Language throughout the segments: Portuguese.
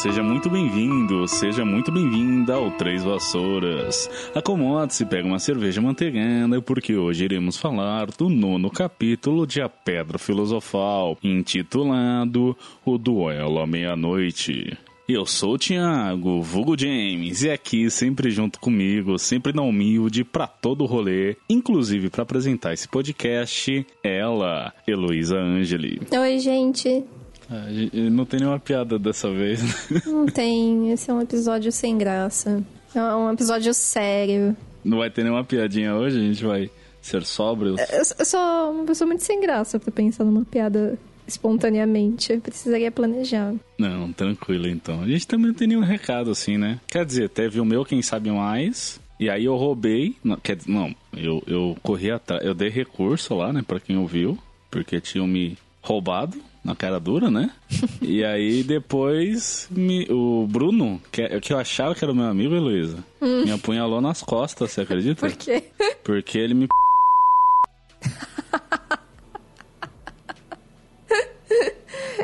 Seja muito bem-vindo, seja muito bem-vinda ao Três Vassouras. Acomode-se, pega uma cerveja manteigada, porque hoje iremos falar do nono capítulo de A Pedra Filosofal, intitulado O Duelo à Meia-Noite. Eu sou o Thiago, vulgo James, e aqui sempre junto comigo, sempre na humilde, pra todo rolê, inclusive para apresentar esse podcast, ela, Heloísa Angeli. Oi, gente. Ah, não tem nenhuma piada dessa vez. né? Não tem. Esse é um episódio sem graça. É um episódio sério. Não vai ter nenhuma piadinha hoje, a gente vai ser sóbrios. Eu, eu sou uma pessoa muito sem graça pra pensar numa piada espontaneamente. Eu precisaria planejar. Não, tranquilo então. A gente também não tem nenhum recado assim, né? Quer dizer, teve o meu Quem Sabe Mais. E aí eu roubei. Não, quer dizer, não eu, eu corri atrás. Eu dei recurso lá, né, pra quem ouviu. Porque tinham me roubado na cara dura, né? e aí depois me, o Bruno, que, que eu achava que era o meu amigo, Heloísa, me apunhalou nas costas, você acredita? Por quê? Porque ele me.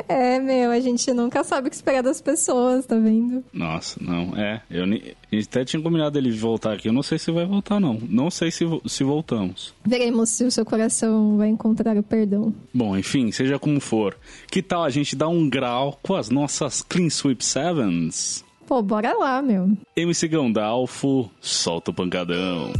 É, meu, a gente nunca sabe o que esperar das pessoas, tá vendo? Nossa, não, é. Eu gente até tinha combinado ele voltar aqui. Eu não sei se vai voltar, não. Não sei se, vo- se voltamos. Veremos se o seu coração vai encontrar o perdão. Bom, enfim, seja como for. Que tal a gente dar um grau com as nossas Clean Sweep Sevens? Pô, bora lá, meu. MC Gandalfo, solta o pancadão.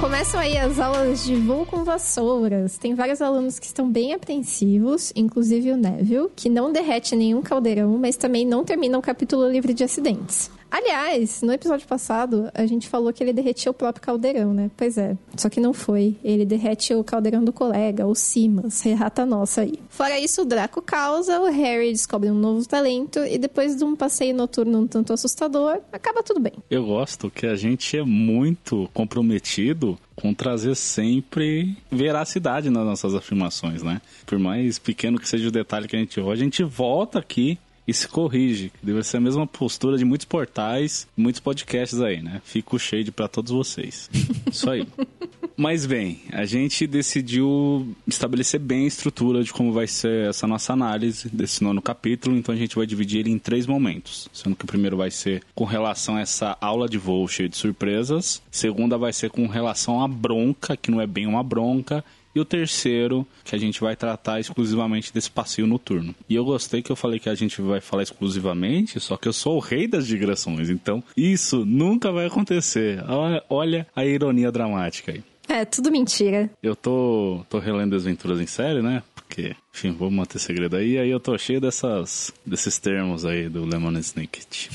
Começam aí as aulas de voo com vassouras. Tem vários alunos que estão bem apreensivos, inclusive o Neville, que não derrete nenhum caldeirão, mas também não termina o capítulo livre de acidentes. Aliás, no episódio passado, a gente falou que ele derretia o próprio caldeirão, né? Pois é, só que não foi. Ele derrete o caldeirão do colega, o Simas, errata nossa aí. Fora isso, o Draco causa, o Harry descobre um novo talento e depois de um passeio noturno um tanto assustador, acaba tudo bem. Eu gosto que a gente é muito comprometido com trazer sempre veracidade nas nossas afirmações, né? Por mais pequeno que seja o detalhe que a gente ouve, a gente volta aqui e se corrige. Deve ser a mesma postura de muitos portais, muitos podcasts aí, né? Fica o shade pra todos vocês. Isso aí. Mas bem, a gente decidiu estabelecer bem a estrutura de como vai ser essa nossa análise desse nono capítulo, então a gente vai dividir ele em três momentos. Sendo que o primeiro vai ser com relação a essa aula de voo cheia de surpresas, segunda vai ser com relação à bronca, que não é bem uma bronca, e o terceiro, que a gente vai tratar exclusivamente desse passeio noturno. E eu gostei que eu falei que a gente vai falar exclusivamente, só que eu sou o rei das digressões, então isso nunca vai acontecer. Olha, olha a ironia dramática aí. É, tudo mentira. Eu tô, tô relendo Desventuras em Série, né? Porque, enfim, vou manter segredo aí. Aí eu tô cheio dessas, desses termos aí do Lemon Snicket.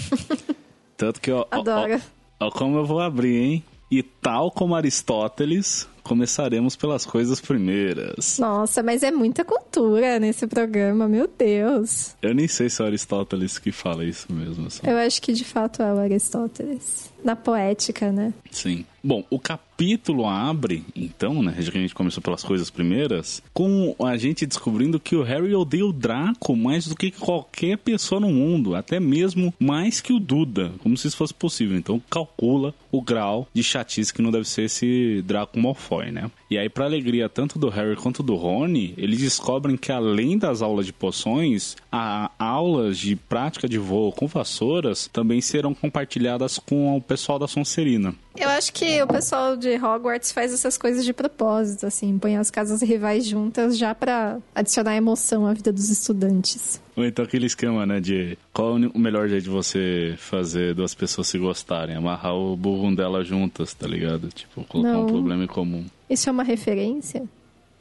Tanto que, ó, ó, Adoro. ó, ó como eu vou abrir, hein? E tal como Aristóteles, começaremos pelas coisas primeiras. Nossa, mas é muita cultura nesse programa, meu Deus. Eu nem sei se é Aristóteles que fala isso mesmo. Assim. Eu acho que de fato é o Aristóteles. Na poética, né? Sim. Bom, o capítulo abre, então, né? Já que a gente começou pelas coisas primeiras, com a gente descobrindo que o Harry odeia o Draco mais do que qualquer pessoa no mundo, até mesmo mais que o Duda, como se isso fosse possível. Então, calcula o grau de chatice que não deve ser esse Draco Malfoy, né? E aí, pra alegria tanto do Harry quanto do Rony, eles descobrem que além das aulas de poções, a aulas de prática de voo com vassouras também serão compartilhadas com o pessoal da Sonserina. Eu acho que o pessoal de Hogwarts faz essas coisas de propósito, assim, põe as casas rivais juntas já pra adicionar emoção à vida dos estudantes. Ou então aquele esquema, né, de qual o melhor jeito de você fazer duas pessoas se gostarem? Amarrar o burro dela juntas, tá ligado? Tipo, colocar Não. um problema em comum. Isso é uma referência?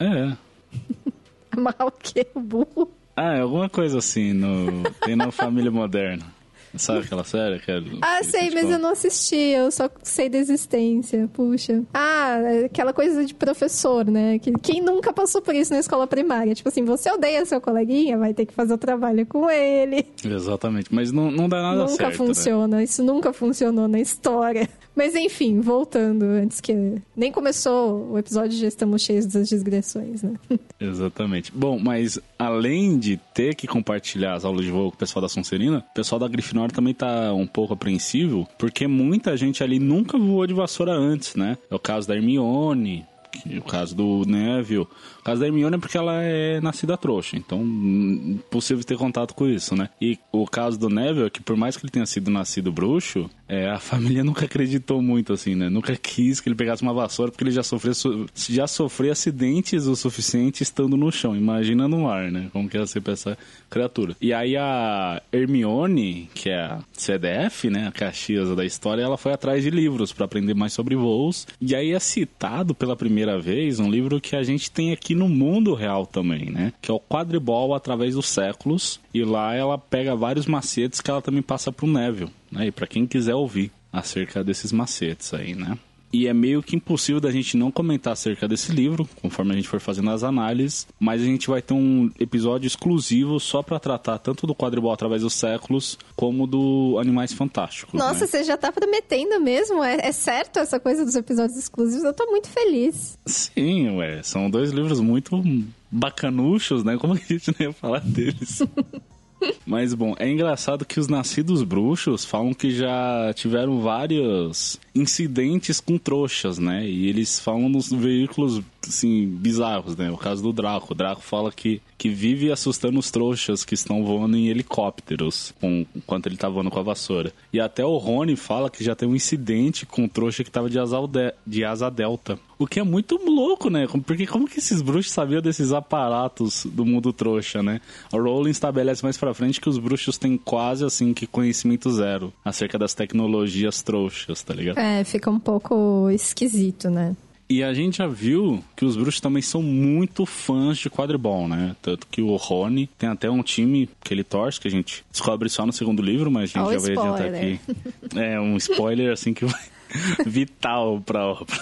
É. Amarrar o quê? O burro? Ah, é alguma coisa assim no. Tem na família moderna. Sabe aquela série? Que é, ah, sei, mas eu não assisti, eu só sei da existência, puxa. Ah, aquela coisa de professor, né? Que, quem nunca passou por isso na escola primária? Tipo assim, você odeia seu coleguinha, vai ter que fazer o trabalho com ele. Exatamente, mas não, não dá nada nunca certo. Nunca funciona, né? isso nunca funcionou na história. Mas enfim, voltando, antes que nem começou o episódio já estamos cheios das digressões, né? Exatamente. Bom, mas além de ter que compartilhar as aulas de voo com o pessoal da Sonserina, o pessoal da Grifinória também tá um pouco apreensivo, porque muita gente ali nunca voou de vassoura antes, né? É o caso da Hermione, o caso do Neville. O caso da Hermione é porque ela é nascida trouxa, então impossível ter contato com isso, né? E o caso do Neville é que por mais que ele tenha sido nascido bruxo, é, a família nunca acreditou muito, assim, né? Nunca quis que ele pegasse uma vassoura porque ele já sofreu, já sofreu acidentes o suficiente estando no chão. Imagina no ar, né? Como que ia ser pra essa criatura. E aí a Hermione, que é a CDF, né? A Caxias da história, ela foi atrás de livros para aprender mais sobre voos. E aí é citado pela primeira vez um livro que a gente tem aqui no mundo real também, né? Que é o Quadribol através dos séculos. E lá ela pega vários macetes que ela também passa pro Neville, né? E para quem quiser ouvir acerca desses macetes aí, né? E é meio que impossível da gente não comentar acerca desse livro, conforme a gente for fazendo as análises, mas a gente vai ter um episódio exclusivo só para tratar tanto do quadribol através dos séculos, como do Animais Fantásticos. Nossa, né? você já tá prometendo mesmo? É, é, certo essa coisa dos episódios exclusivos? Eu tô muito feliz. Sim, ué, são dois livros muito bacanuchos, né? Como que a gente não ia falar deles? Mas bom, é engraçado que os nascidos bruxos falam que já tiveram vários incidentes com trouxas, né? E eles falam nos veículos assim, bizarros, né? O caso do Draco. O Draco fala que, que vive assustando os trouxas que estão voando em helicópteros com, enquanto ele tá voando com a vassoura. E até o Rony fala que já tem um incidente com o trouxa que tava de asa, de, asa delta. O que é muito louco, né? Porque como que esses bruxos sabiam desses aparatos do mundo trouxa, né? A Rowling estabelece mais pra frente que os bruxos têm quase, assim, que conhecimento zero acerca das tecnologias trouxas, tá ligado? É, fica um pouco esquisito, né? E a gente já viu que os bruxos também são muito fãs de quadribol, né? Tanto que o Rony tem até um time que ele torce, que a gente descobre só no segundo livro, mas a gente oh, já vai adiantar aqui. É um spoiler, assim, que vai vital pra obra.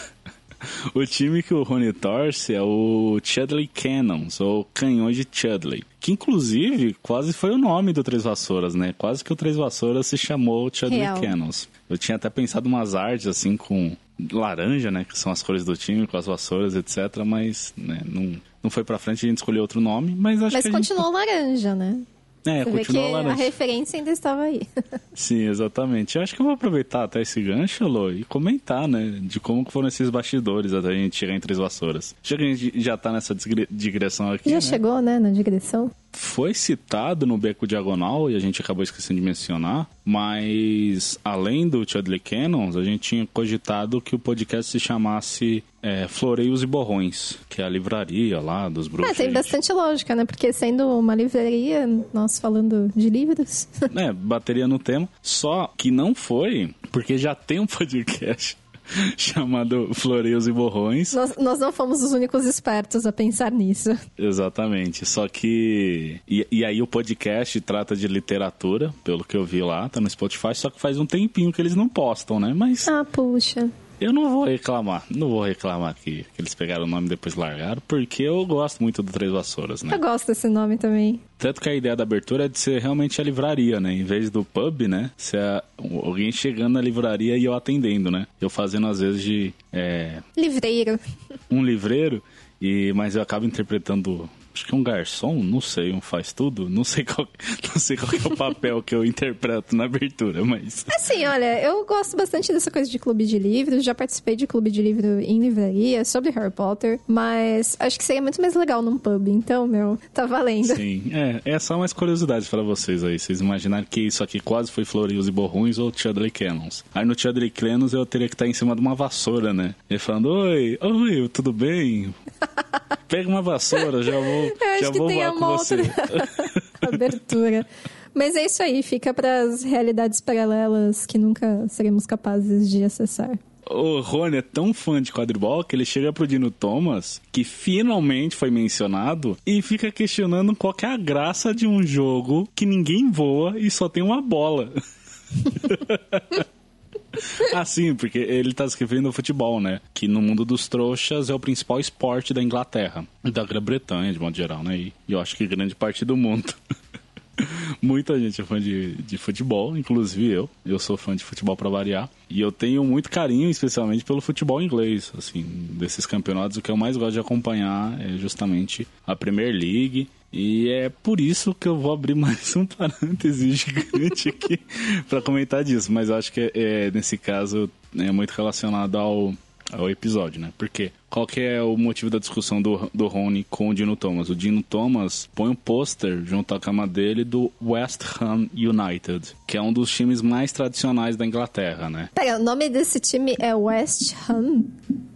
O time que o Rony torce é o Chudley Cannons, ou Canhões de Chudley. Que inclusive quase foi o nome do Três Vassouras, né? Quase que o Três Vassouras se chamou Chudley Real. Cannons. Eu tinha até pensado umas artes assim com laranja, né? Que são as cores do time, com as vassouras, etc. Mas né, não, não foi pra frente, a gente escolheu outro nome. Mas acho mas que. Mas continuou gente... laranja, né? É, Você continua que laranja. A referência ainda estava aí. Sim, exatamente. Eu acho que eu vou aproveitar até esse gancho, Lô, e comentar, né, de como foram esses bastidores até a gente chegar em Três Vassouras. Já que a gente já tá nessa digressão aqui. Já né? chegou, né, na digressão? Foi citado no Beco Diagonal e a gente acabou esquecendo de mencionar, mas além do Chudley Cannons, a gente tinha cogitado que o podcast se chamasse é, Floreios e Borrões, que é a livraria lá dos bruxos. É, tem bastante lógica, né? Porque sendo uma livraria, nós falando de livros. é, bateria no tema. Só que não foi, porque já tem um podcast chamado Floreios e Borrões. Nós, nós, não fomos os únicos espertos a pensar nisso. Exatamente. Só que. E, e, aí o podcast trata de literatura, pelo que eu vi lá, tá no Spotify, só que faz um tempinho que eles não postam, né? Mas. Ah, puxa. Eu não vou reclamar, não vou reclamar que, que eles pegaram o nome e depois largaram, porque eu gosto muito do Três Vassouras, né? Eu gosto desse nome também. Tanto que a ideia da abertura é de ser realmente a livraria, né? Em vez do pub, né? Ser a, alguém chegando na livraria e eu atendendo, né? Eu fazendo às vezes de. É, livreiro. Um livreiro, e, mas eu acabo interpretando acho que um garçom, não sei, um faz tudo, não sei qual, não sei qual é o papel que eu interpreto na abertura, mas... Assim, olha, eu gosto bastante dessa coisa de clube de livros, já participei de clube de livro em livraria, sobre Harry Potter, mas acho que seria muito mais legal num pub, então, meu, tá valendo. Sim, é, é só umas curiosidades para vocês aí, vocês imaginarem que isso aqui quase foi Florios e Borrões ou Chudley Cannons. Aí no Chudley Cannons eu teria que estar em cima de uma vassoura, né? E falando, oi, oi, tudo bem? Pega uma vassoura, já vou, eu acho já que vou tem voar com uma você. abertura. Mas é isso aí, fica para as realidades paralelas que nunca seremos capazes de acessar. O Rony é tão fã de quadribol que ele chega pro Dino Thomas, que finalmente foi mencionado, e fica questionando qual é a graça de um jogo que ninguém voa e só tem uma bola. ah, sim, porque ele tá escrevendo o futebol, né? Que no mundo dos trouxas é o principal esporte da Inglaterra da Grã-Bretanha, de modo geral, né? E eu acho que grande parte do mundo. Muita gente é fã de, de futebol, inclusive eu. Eu sou fã de futebol para variar. E eu tenho muito carinho, especialmente pelo futebol inglês. Assim, desses campeonatos, o que eu mais gosto de acompanhar é justamente a Premier League. E é por isso que eu vou abrir mais um parêntese gigante aqui para comentar disso. Mas eu acho que é, nesse caso é muito relacionado ao, ao episódio, né? Porque qual que é o motivo da discussão do, do Rony com o Dino Thomas? O Dino Thomas põe um pôster junto à cama dele do West Ham United, que é um dos times mais tradicionais da Inglaterra, né? Pera, o nome desse time é West Ham?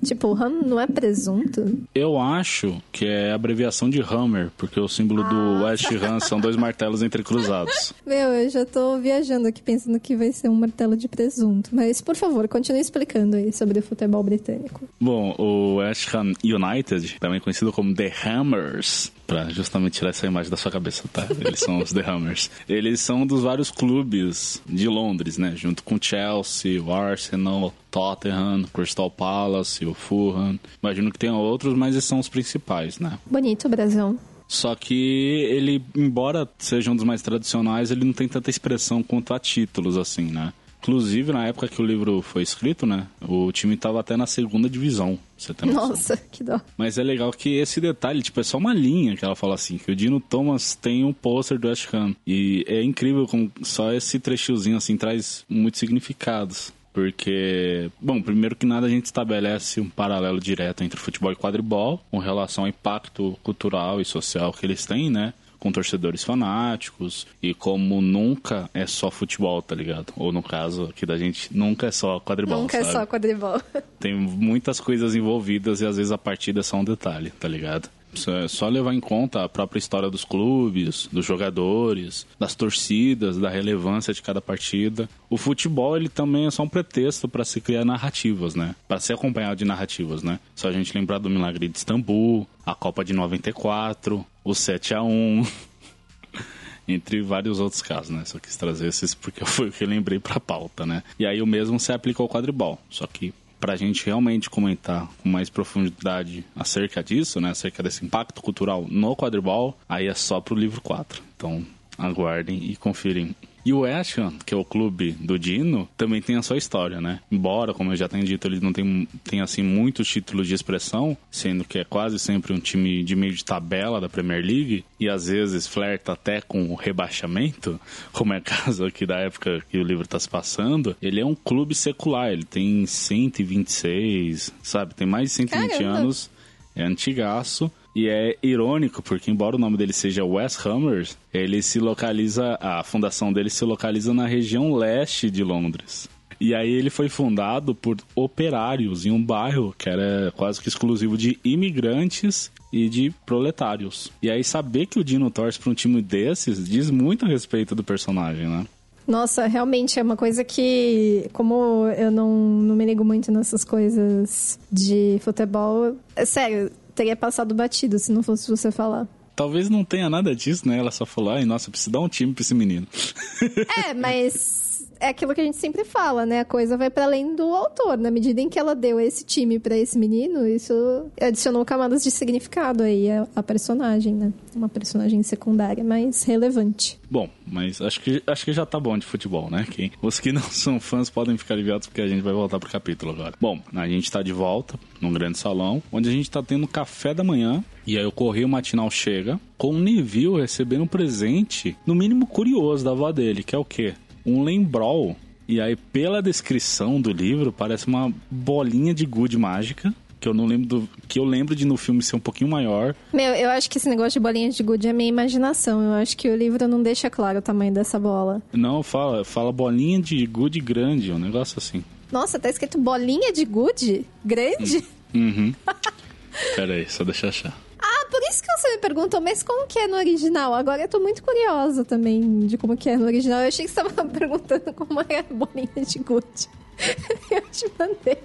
Tipo, Ham não é presunto? Eu acho que é abreviação de Hammer, porque o símbolo ah. do West Ham são dois martelos entrecruzados. Meu, eu já tô viajando aqui pensando que vai ser um martelo de presunto. Mas, por favor, continue explicando aí sobre o futebol britânico. Bom, o West Ham United, também conhecido como The Hammers, para justamente tirar essa imagem da sua cabeça, tá? Eles são os The Hammers. Eles são um dos vários clubes de Londres, né? Junto com o Chelsea, o Arsenal, Tottenham, Crystal Palace, o Fulham. Imagino que tenha outros, mas esses são os principais, né? Bonito, Brasil. Só que ele, embora seja um dos mais tradicionais, ele não tem tanta expressão quanto a títulos, assim, né? Inclusive, na época que o livro foi escrito, né? O time estava até na segunda divisão. Você tem Nossa, que dó. Mas é legal que esse detalhe, tipo, é só uma linha que ela fala assim, que o Dino Thomas tem um pôster do West Ham. E é incrível como só esse trechozinho, assim, traz muitos significados. Porque, bom, primeiro que nada a gente estabelece um paralelo direto entre futebol e quadribol, com relação ao impacto cultural e social que eles têm, né? Com torcedores fanáticos e como nunca é só futebol, tá ligado? Ou no caso aqui da gente, nunca é só quadribol. Nunca é sabe? é só quadribol. Tem muitas coisas envolvidas e às vezes a partida é só um detalhe, tá ligado? É só levar em conta a própria história dos clubes, dos jogadores, das torcidas, da relevância de cada partida. O futebol ele também é só um pretexto para se criar narrativas, né? Para ser acompanhado de narrativas, né? Só a gente lembrar do Milagre de Istambul, a Copa de 94, o 7 a 1 entre vários outros casos, né? Só quis trazer esses porque foi o que eu lembrei para a pauta, né? E aí o mesmo se aplica ao quadribol, só que para a gente realmente comentar com mais profundidade acerca disso, né, acerca desse impacto cultural no quadribol, aí é só pro livro 4. Então, aguardem e confirem e o West Ham, que é o clube do Dino, também tem a sua história, né? Embora, como eu já tenho dito, ele não tem, tem assim muitos títulos de expressão, sendo que é quase sempre um time de meio de tabela da Premier League e às vezes flerta até com o rebaixamento, como é o caso aqui da época que o livro está se passando. Ele é um clube secular, ele tem 126, sabe? Tem mais de 120 Caramba. anos, é antigaço. E é irônico, porque embora o nome dele seja West Hammers, ele se localiza, a fundação dele se localiza na região leste de Londres. E aí ele foi fundado por operários em um bairro que era quase que exclusivo de imigrantes e de proletários. E aí saber que o Dino torce para um time desses diz muito a respeito do personagem, né? Nossa, realmente é uma coisa que, como eu não, não me ligo muito nessas coisas de futebol, é sério, teria passado batido se não fosse você falar. Talvez não tenha nada disso, né? Ela só falou, ai, nossa, preciso dar um time pra esse menino. É, mas é aquilo que a gente sempre fala, né? A coisa vai para além do autor. Na medida em que ela deu esse time para esse menino, isso adicionou camadas de significado aí à, personagem, né? Uma personagem secundária mais relevante. Bom, mas acho que, acho que já tá bom de futebol, né? Quem, os que não são fãs podem ficar aliviados porque a gente vai voltar pro capítulo agora. Bom, a gente tá de volta num grande salão, onde a gente tá tendo café da manhã. E aí o correio matinal chega com o Neville recebendo um presente, no mínimo curioso, da avó dele, que é o quê? Um lembrol. E aí, pela descrição do livro, parece uma bolinha de gude mágica. Que eu não lembro do. Que eu lembro de no filme ser um pouquinho maior. Meu, eu acho que esse negócio de bolinha de gude é minha imaginação. Eu acho que o livro não deixa claro o tamanho dessa bola. Não, fala, fala bolinha de gude grande, um negócio assim. Nossa, tá escrito bolinha de gude? Grande? Uhum. Pera aí, só deixa eu achar. Ah, por isso que você me perguntou, mas como que é no original? Agora eu tô muito curiosa também de como que é no original. Eu achei que você tava perguntando como é a bolinha de gude. eu te mandei.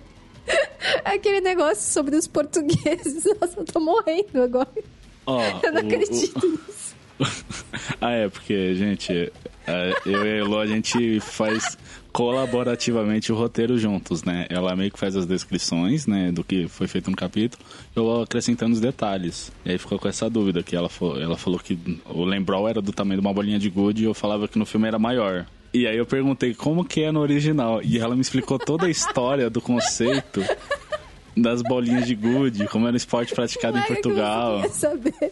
Aquele negócio sobre os portugueses. Nossa, eu tô morrendo agora. Oh, eu não o, acredito o... nisso. ah, é, porque, gente, É, eu e a Elo, a gente faz colaborativamente o roteiro juntos, né? Ela meio que faz as descrições, né, do que foi feito no capítulo, eu vou acrescentando os detalhes. E aí ficou com essa dúvida que ela, ela falou que o Lembrol era do tamanho de uma bolinha de gude e eu falava que no filme era maior. E aí eu perguntei como que é no original. E ela me explicou toda a história do conceito das bolinhas de gude, como era o esporte praticado em Portugal. Que saber.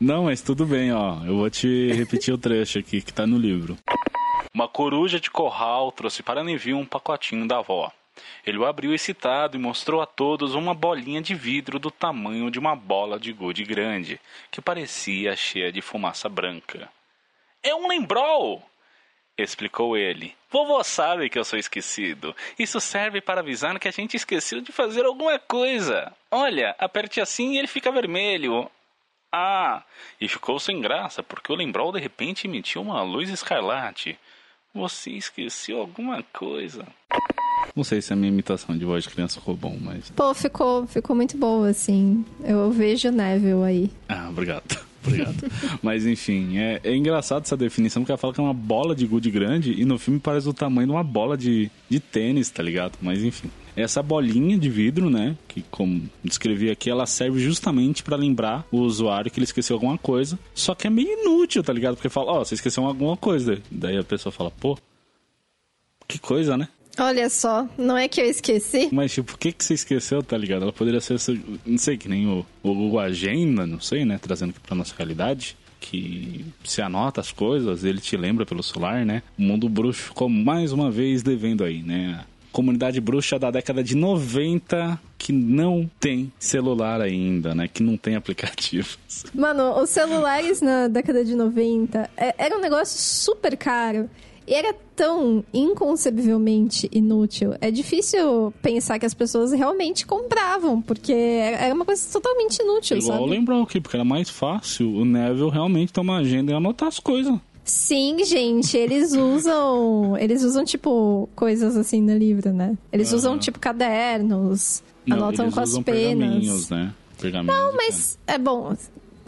Não, mas tudo bem, ó. Eu vou te repetir o trecho aqui que tá no livro. Uma coruja de corral trouxe para Neville um pacotinho da avó. Ele o abriu excitado e mostrou a todos uma bolinha de vidro do tamanho de uma bola de gude grande, que parecia cheia de fumaça branca. É um lembrol! explicou ele. Vovô sabe que eu sou esquecido. Isso serve para avisar que a gente esqueceu de fazer alguma coisa. Olha, aperte assim e ele fica vermelho. Ah, e ficou sem graça porque o Lembrol de repente emitiu uma luz escarlate. Você esqueceu alguma coisa. Não sei se a minha imitação de voz de criança ficou bom, mas. Pô, ficou, ficou muito boa, assim. Eu vejo Neville aí. Ah, obrigado. Obrigado. Mas enfim, é, é engraçado essa definição, porque ela fala que é uma bola de gude grande e no filme parece o tamanho de uma bola de, de tênis, tá ligado? Mas enfim. Essa bolinha de vidro, né, que como descrevi aqui, ela serve justamente para lembrar o usuário que ele esqueceu alguma coisa. Só que é meio inútil, tá ligado? Porque fala, ó, oh, você esqueceu alguma coisa. Daí a pessoa fala, pô, que coisa, né? Olha só, não é que eu esqueci. Mas, tipo, o que, que você esqueceu, tá ligado? Ela poderia ser, não sei, que nem o, o, o Agenda, não sei, né? Trazendo aqui pra nossa realidade. Que se anota as coisas, ele te lembra pelo celular, né? O mundo bruxo ficou mais uma vez devendo aí, né? Comunidade bruxa da década de 90 que não tem celular ainda, né? Que não tem aplicativos. Mano, os celulares na década de 90 é, era um negócio super caro. E era tão inconcebivelmente inútil. É difícil pensar que as pessoas realmente compravam, porque era uma coisa totalmente inútil, Igual sabe? lembrar aqui, porque era mais fácil o Neville realmente ter uma agenda e anotar as coisas. Sim, gente, eles usam. Eles usam, tipo, coisas assim no livro, né? Eles uhum. usam, tipo, cadernos, Não, anotam com as penas. Né? Não, mas é bom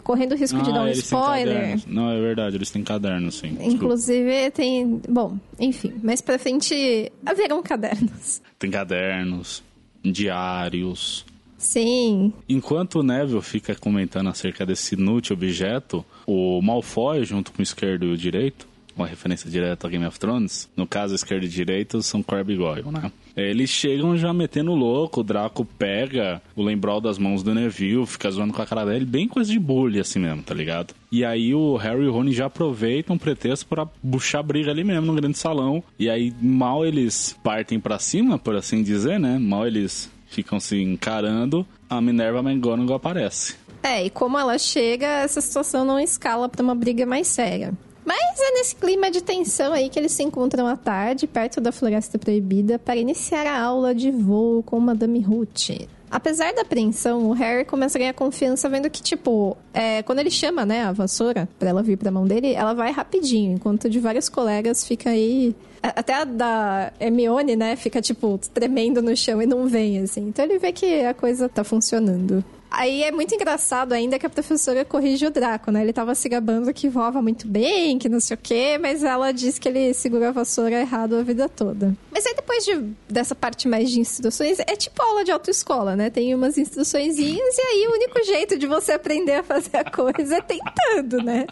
correndo o risco ah, de dar um spoiler. Não, é verdade, eles têm caderno, sim. Desculpa. Inclusive tem. Bom, enfim, mais pra frente haverão cadernos. Tem cadernos, diários. Sim. Enquanto o Neville fica comentando acerca desse inútil objeto, o Malfoy, junto com o esquerdo e o direito, uma referência direta a Game of Thrones, no caso esquerdo e direito são Corby e Goyle, né? Eles chegam já metendo louco, o Draco pega o lembrol das mãos do Neville, fica zoando com a cara dele, bem coisa de bullying assim mesmo, tá ligado? E aí o Harry e o Rony já aproveitam um pretexto para buchar briga ali mesmo no grande salão. E aí mal eles partem para cima, por assim dizer, né? Mal eles ficam se encarando, a Minerva McGonagall aparece. É, e como ela chega, essa situação não escala para uma briga mais séria. Mas é nesse clima de tensão aí que eles se encontram à tarde, perto da Floresta Proibida, para iniciar a aula de voo com Madame Ruth. Apesar da apreensão, o Harry começa a ganhar confiança vendo que, tipo, é, quando ele chama, né, a vassoura pra ela vir pra mão dele, ela vai rapidinho, enquanto de vários colegas fica aí. Até a da Hermione, né, fica, tipo, tremendo no chão e não vem, assim. Então ele vê que a coisa tá funcionando. Aí é muito engraçado ainda que a professora corrige o Draco, né? Ele tava se gabando que voava muito bem, que não sei o quê, mas ela diz que ele segura a vassoura errado a vida toda. Mas aí depois de, dessa parte mais de instruções, é tipo aula de autoescola, né? Tem umas instruçõezinhas e aí o único jeito de você aprender a fazer a coisa é tentando, né?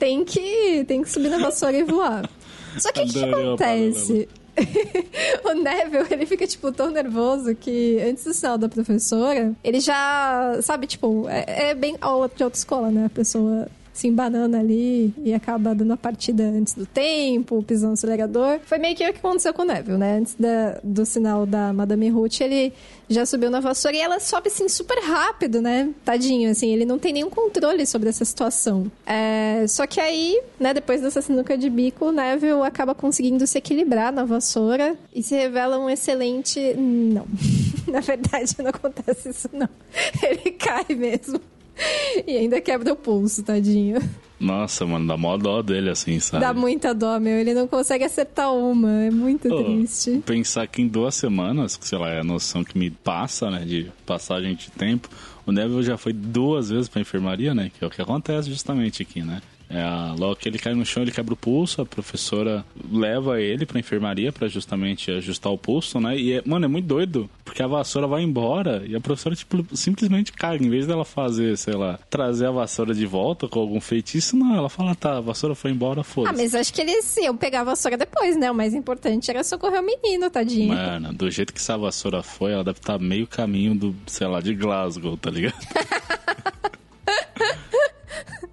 Tem que, tem que subir na vassoura e voar. Só que o que, que acontece? o Neville, ele fica, tipo, tão nervoso que antes do sinal da professora, ele já, sabe, tipo, é, é bem aula de autoescola, né? A pessoa se embanando ali e acaba dando a partida antes do tempo, pisando no acelerador. Foi meio que o que aconteceu com o Neville, né? Antes da, do sinal da Madame Ruth, ele já subiu na vassoura e ela sobe assim super rápido, né? Tadinho, assim, ele não tem nenhum controle sobre essa situação. É, só que aí, né, depois dessa sinuca de bico, o Neville acaba conseguindo se equilibrar na vassoura e se revela um excelente. Não. na verdade, não acontece isso, não. Ele cai mesmo. E ainda quebra o pulso, tadinho. Nossa, mano, dá mó dó dele assim, sabe? Dá muita dó, meu. Ele não consegue acertar uma. É muito oh, triste. Pensar que em duas semanas, sei lá, é a noção que me passa, né, de passagem de tempo, o Neville já foi duas vezes pra enfermaria, né? Que é o que acontece justamente aqui, né? É, logo que ele cai no chão, ele quebra o pulso, a professora leva ele pra enfermaria para justamente ajustar o pulso, né? E, é, mano, é muito doido, porque a vassoura vai embora e a professora, tipo, simplesmente caga. Em vez dela fazer, sei lá, trazer a vassoura de volta com algum feitiço, não, ela fala, tá, a vassoura foi embora, foda-se. Ah, mas acho que eles iam pegar a vassoura depois, né? O mais importante era socorrer o menino, tadinho. Mano, do jeito que essa vassoura foi, ela deve estar tá meio caminho do, sei lá, de Glasgow, tá ligado?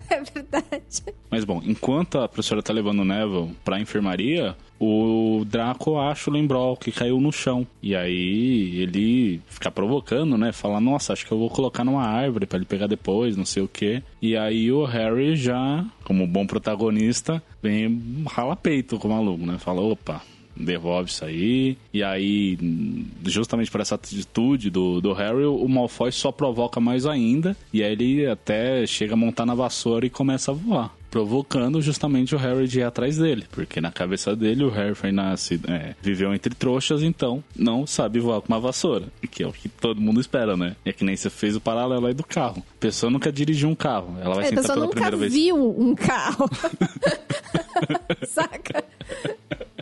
é verdade. Mas bom, enquanto a professora tá levando o Neville pra enfermaria, o Draco acha o Lembrol que caiu no chão. E aí ele fica provocando, né? Fala, nossa, acho que eu vou colocar numa árvore para ele pegar depois, não sei o que. E aí o Harry já, como bom protagonista, vem rala peito com o maluco, né? Fala, opa, devolve isso aí. E aí, justamente por essa atitude do, do Harry, o Malfoy só provoca mais ainda. E aí ele até chega a montar na vassoura e começa a voar. Provocando justamente o Harry de ir atrás dele. Porque na cabeça dele, o Harry foi nasce, é, viveu entre trouxas, então não sabe voar com uma vassoura. Que é o que todo mundo espera, né? É que nem você fez o paralelo aí do carro. A pessoa nunca dirigiu um carro. Ela vai é, sentar pela primeira vez. A pessoa nunca viu um carro. Saca?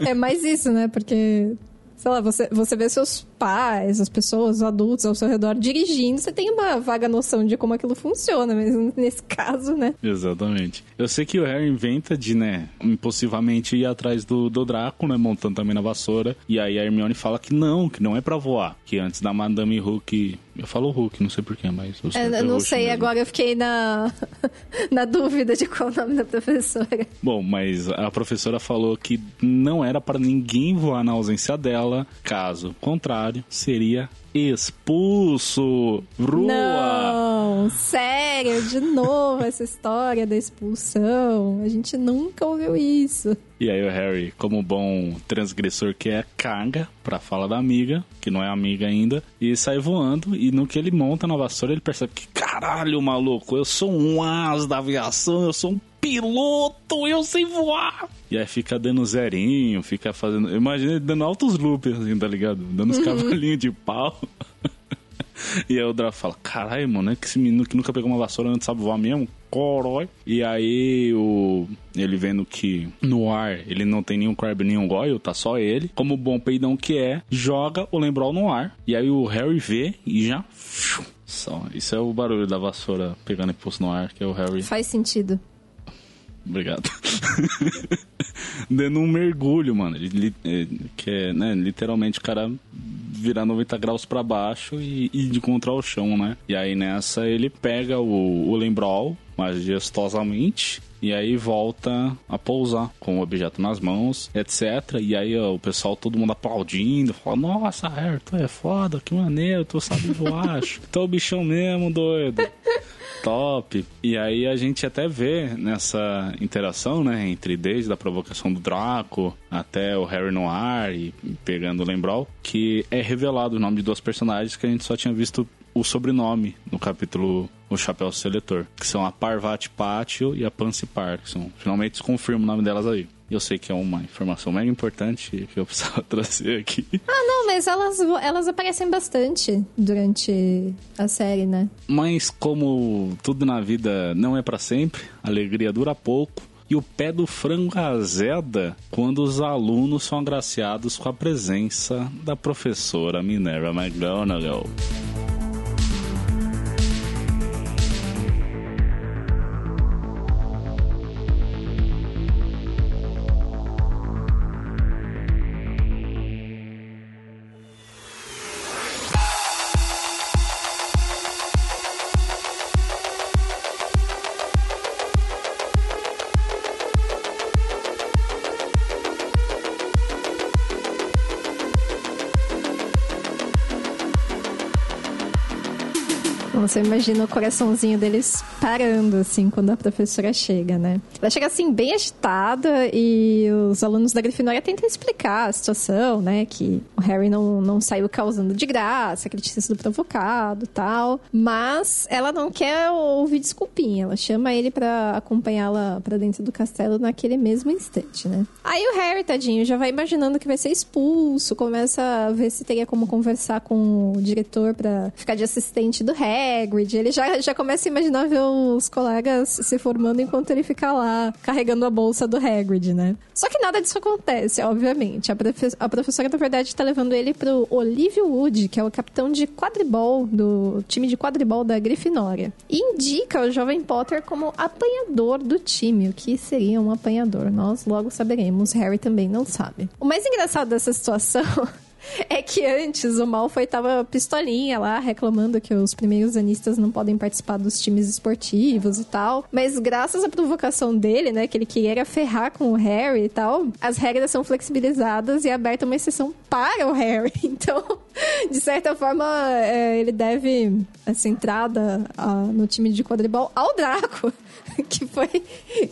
é mais isso, né? Porque, sei lá, você, você vê seus pais, as pessoas, os adultos ao seu redor dirigindo, você tem uma vaga noção de como aquilo funciona, mas nesse caso, né? Exatamente. Eu sei que o Harry inventa de, né, impulsivamente ir atrás do, do Draco, né, montando também na vassoura, e aí a Hermione fala que não, que não é pra voar, que antes da Madame Hook eu falo Hulk, não sei porquê, mas. Eu, é, eu não sei, mesmo. agora eu fiquei na, na dúvida de qual o nome da professora. Bom, mas a professora falou que não era para ninguém voar na ausência dela, caso contrário, seria expulso. Rua! Não, sério, de novo essa história da expulsão. A gente nunca ouviu isso. E aí o Harry, como bom transgressor que é, caga pra fala da amiga, que não é amiga ainda, e sai voando. E no que ele monta na vassoura, ele percebe que, caralho, maluco, eu sou um as da aviação, eu sou um piloto, eu sei voar. E aí fica dando zerinho, fica fazendo. Imagina ele dando altos loops, assim, tá ligado? Dando uns uhum. cavalinhos de pau. e aí o Draco fala: caralho, mano, é que esse menino que nunca pegou uma vassoura não sabe voar mesmo? Corói. E aí o. Ele vendo que no ar ele não tem nenhum Crab nenhum Goyle, tá só ele. Como bom peidão que é, joga o Lembrol no ar. E aí o Harry vê e já. Só. Isso é o barulho da vassoura pegando impulso no ar, que é o Harry. Faz sentido. Obrigado. Dando um mergulho, mano. É, que é, né, literalmente o cara virar 90 graus para baixo e, e de contra o chão, né? E aí nessa ele pega o, o Lembrol majestosamente e aí volta a pousar com o objeto nas mãos, etc. E aí ó, o pessoal, todo mundo aplaudindo, fala: Nossa, tu é foda, que maneiro, tu sabe voar, tu é o bichão mesmo, doido top. E aí a gente até vê nessa interação, né, entre desde a provocação do Draco até o Harry no ar e pegando o Lembrol, que é revelado o nome de duas personagens que a gente só tinha visto o sobrenome no capítulo O Chapéu Seletor, que são a Parvati Pátio e a Pansy Parkinson. Finalmente se confirma o nome delas aí. Eu sei que é uma informação mega importante que eu precisava trazer aqui. Ah, não, mas elas, elas aparecem bastante durante a série, né? Mas como tudo na vida não é para sempre, a alegria dura pouco. E o pé do frango azeda quando os alunos são agraciados com a presença da professora Minerva McGonagall. Você imagina o coraçãozinho deles parando, assim, quando a professora chega, né? Ela chega, assim, bem agitada e os alunos da Grifinória tentam explicar a situação, né? Que o Harry não, não saiu causando de graça, que ele tinha sido provocado tal. Mas ela não quer ouvir desculpinha. Ela chama ele para acompanhá-la para dentro do castelo naquele mesmo instante, né? Aí o Harry, tadinho, já vai imaginando que vai ser expulso, começa a ver se teria como conversar com o diretor para ficar de assistente do Harry Hagrid. Ele já, já começa a imaginar ver os colegas se formando enquanto ele fica lá carregando a bolsa do Hagrid, né? Só que nada disso acontece, obviamente. A, profe a professora, na verdade, tá levando ele pro Olívio Wood, que é o capitão de quadribol do time de quadribol da Grifinória. E indica o jovem Potter como apanhador do time. O que seria um apanhador? Nós logo saberemos. Harry também não sabe. O mais engraçado dessa situação é que antes o Malfoy tava pistolinha lá, reclamando que os primeiros anistas não podem participar dos times esportivos e tal. Mas graças à provocação dele, né, que ele queria ferrar com o Harry e tal, as regras são flexibilizadas e é aberta uma exceção para o Harry. Então, de certa forma, é, ele deve essa entrada a, no time de quadribol ao Draco. que foi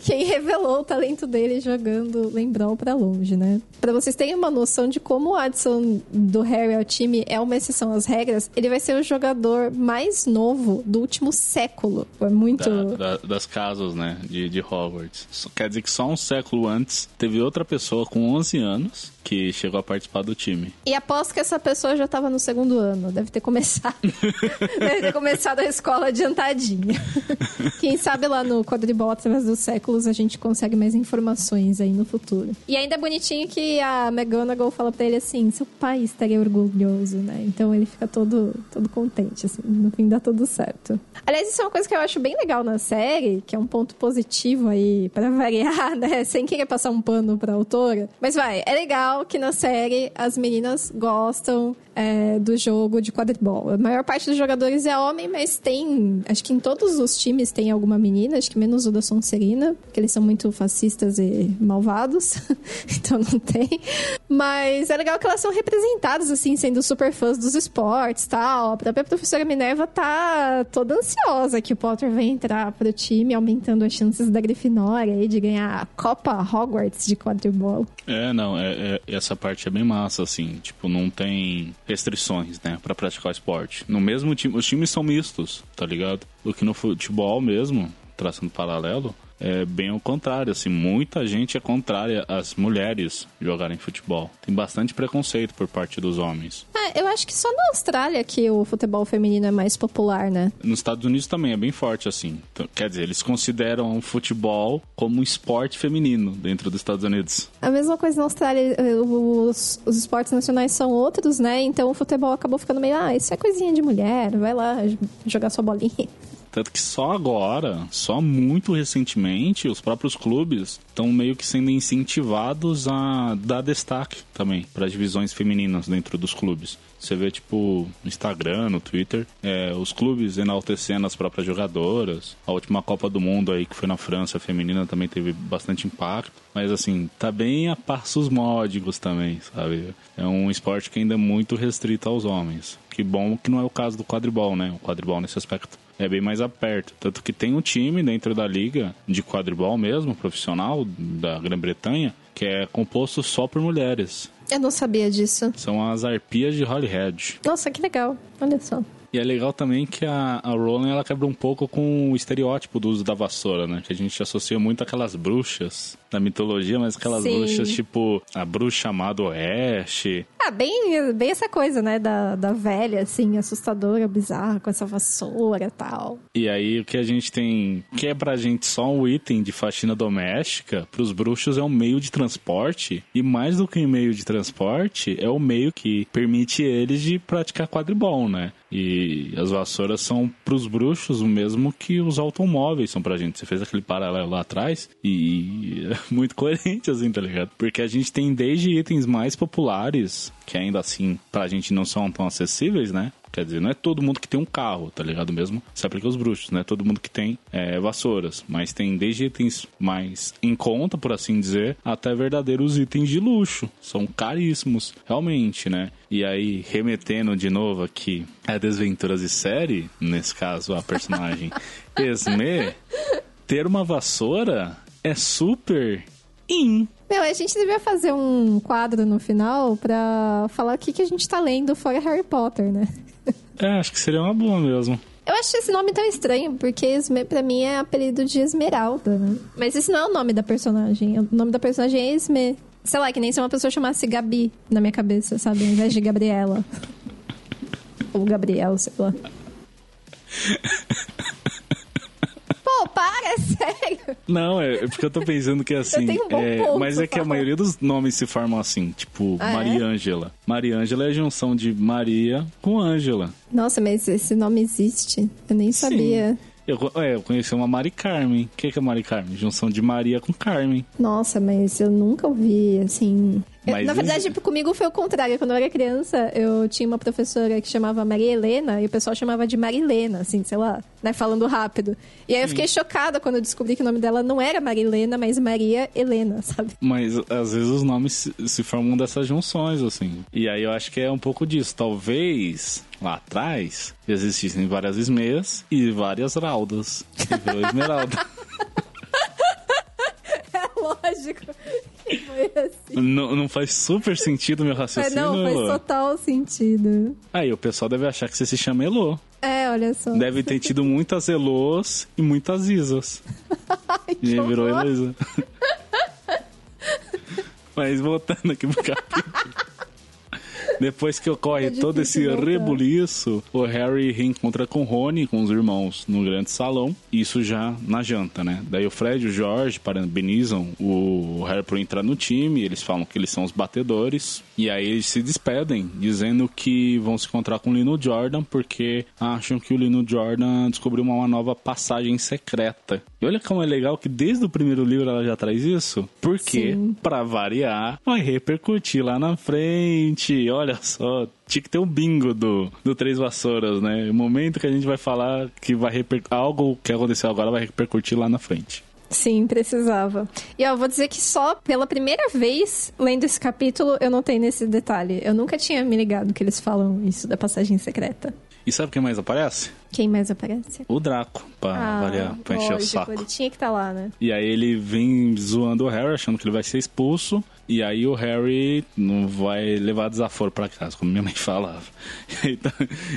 quem revelou o talento dele jogando Lembrão para longe, né? Para vocês terem uma noção de como o adição do Harry ao time é uma exceção às regras, ele vai ser o jogador mais novo do último século. Foi muito. Da, da, das casas, né? De, de Hogwarts. Quer dizer que só um século antes teve outra pessoa com 11 anos que chegou a participar do time. E aposto que essa pessoa já estava no segundo ano, deve ter começado. deve ter começado a escola adiantadinha. Quem sabe lá no quadribol através dos séculos a gente consegue mais informações aí no futuro. E ainda é bonitinho que a McGonagall fala pra ele assim: seu pai estaria orgulhoso, né? Então ele fica todo, todo contente, assim, no fim dá tudo certo. Aliás, isso é uma coisa que eu acho bem legal na série, que é um ponto positivo aí, para variar, né? Sem querer passar um pano pra autora. Mas vai, é legal que na série as meninas gostam é, do jogo de quadribol. A maior parte dos jogadores é homem, mas tem. Acho que em todos os times tem alguma menina, acho que menos o da Sonserina, porque eles são muito fascistas e malvados, então não tem. Mas é legal que elas são representadas, assim, sendo super fãs dos esportes tal. A própria professora Minerva tá toda ansiosa que o Potter vai entrar pro time, aumentando as chances da Grifinória aí de ganhar a Copa Hogwarts de quadribol. É, não, é, é, essa parte é bem massa, assim, tipo, não tem restrições, né, para praticar o esporte. No mesmo time, os times são mistos, tá ligado? Do que no futebol mesmo, traçando paralelo, é bem ao contrário, assim, muita gente é contrária às mulheres jogarem futebol. Tem bastante preconceito por parte dos homens. É, eu acho que só na Austrália que o futebol feminino é mais popular, né? Nos Estados Unidos também é bem forte, assim. Então, quer dizer, eles consideram o futebol como um esporte feminino dentro dos Estados Unidos. A mesma coisa na Austrália, os, os esportes nacionais são outros, né? Então o futebol acabou ficando meio, ah, isso é coisinha de mulher, vai lá jogar sua bolinha. Tanto que só agora, só muito recentemente, os próprios clubes estão meio que sendo incentivados a dar destaque também para as divisões femininas dentro dos clubes. Você vê, tipo, no Instagram, no Twitter, é, os clubes enaltecendo as próprias jogadoras. A última Copa do Mundo aí, que foi na França, feminina, também teve bastante impacto. Mas, assim, tá bem a passos módicos também, sabe? É um esporte que ainda é muito restrito aos homens. Que bom que não é o caso do quadribol, né? O quadribol nesse aspecto é bem mais aperto. Tanto que tem um time dentro da liga de quadribol mesmo, profissional, da Grã-Bretanha, que é composto só por mulheres. Eu não sabia disso. São as arpias de Holyhead. Nossa, que legal. Olha só. E é legal também que a, a Rowling ela quebra um pouco com o estereótipo do uso da vassoura, né? Que a gente associa muito aquelas bruxas da mitologia, mas aquelas Sim. bruxas tipo a bruxa amada Oeste. Ah, bem, bem essa coisa, né? Da, da velha, assim, assustadora, bizarra, com essa vassoura e tal. E aí o que a gente tem, que é pra gente só um item de faxina doméstica, pros bruxos é um meio de transporte. E mais do que um meio de transporte, é o meio que permite eles de praticar quadribol, né? E as vassouras são pros bruxos o mesmo que os automóveis são pra gente. Você fez aquele paralelo lá atrás e muito coerente, assim, tá ligado? Porque a gente tem desde itens mais populares, que ainda assim pra gente não são tão acessíveis, né? Quer dizer, não é todo mundo que tem um carro, tá ligado mesmo? Se aplica aos bruxos, não é todo mundo que tem é, vassouras. Mas tem desde itens mais em conta, por assim dizer, até verdadeiros itens de luxo. São caríssimos, realmente, né? E aí, remetendo de novo aqui a Desventuras de Série, nesse caso a personagem Esme, ter uma vassoura é super in. Meu, a gente devia fazer um quadro no final pra falar o que, que a gente tá lendo fora Harry Potter, né? É, acho que seria uma boa mesmo. Eu acho esse nome tão estranho, porque Esme, pra mim é apelido de Esmeralda, né? Mas esse não é o nome da personagem. O nome da personagem é Esme. Sei lá, que nem se uma pessoa chamasse Gabi na minha cabeça, sabe? Ao invés de Gabriela. Ou Gabriel, sei lá. Pô, para, é sério. Não, é, é porque eu tô pensando que é assim. um é, ponto, mas é que a maioria dos nomes se formam assim, tipo Ah, é? Maria Ângela. Maria Ângela é a junção de Maria com Ângela. Nossa, mas esse nome existe? Eu nem sabia. Eu, é, eu conheci uma Mari Carmen. O que, que é Mari Carmen? Junção de Maria com Carmen. Nossa, mas eu nunca ouvi, assim... Mas na verdade, comigo foi o contrário. Quando eu era criança, eu tinha uma professora que chamava Maria Helena e o pessoal chamava de Marilena, assim, sei lá, né, falando rápido. E aí eu fiquei chocada quando eu descobri que o nome dela não era Marilena, mas Maria Helena, sabe? Mas às vezes os nomes se, formam dessas junções, assim. E aí eu acho que é um pouco disso. Talvez lá atrás existissem várias esmeias e várias raudas. Que virou esmeralda. É lógico assim. não, não faz super sentido meu raciocínio. não, faz Elô? total sentido. Aí o pessoal deve achar que você se chama Elô. É, olha só. Deve ter tido muitas Elôs e muitas Isas. Ai, E virou. Heloísa. Mas voltando aqui pro capítulo. Depois que ocorre É todo esse voltar. rebuliço, o Harry reencontra com Rony, com os irmãos, no grande salão. Isso já na janta, né? Daí o Fred e o George parabenizam o Harry por entrar no time. Eles falam que eles são os batedores. E aí eles se despedem, dizendo que vão se encontrar com o Lino Jordan, porque acham que o Lino Jordan descobriu uma nova passagem secreta. E olha como é legal que desde o primeiro livro ela já traz isso. Porque, pra variar, vai repercutir lá na frente. Olha só, tinha que ter um bingo do, do Três Vassouras, né? O momento que a gente vai falar que vai reper... algo que aconteceu agora vai repercutir lá na frente. Sim, precisava. E ó, eu vou dizer que só pela primeira vez, lendo esse capítulo, eu notei nesse detalhe. Eu nunca tinha me ligado que eles falam isso da passagem secreta. E sabe quem mais aparece? Quem mais aparece? O Draco, pra variar, pra encher o Ah, lógico, saco. Ele tinha que estar lá, né? E aí ele vem zoando o Harry, achando que ele vai ser expulso. E aí o Harry não vai levar desaforo pra casa, como minha mãe falava. Então,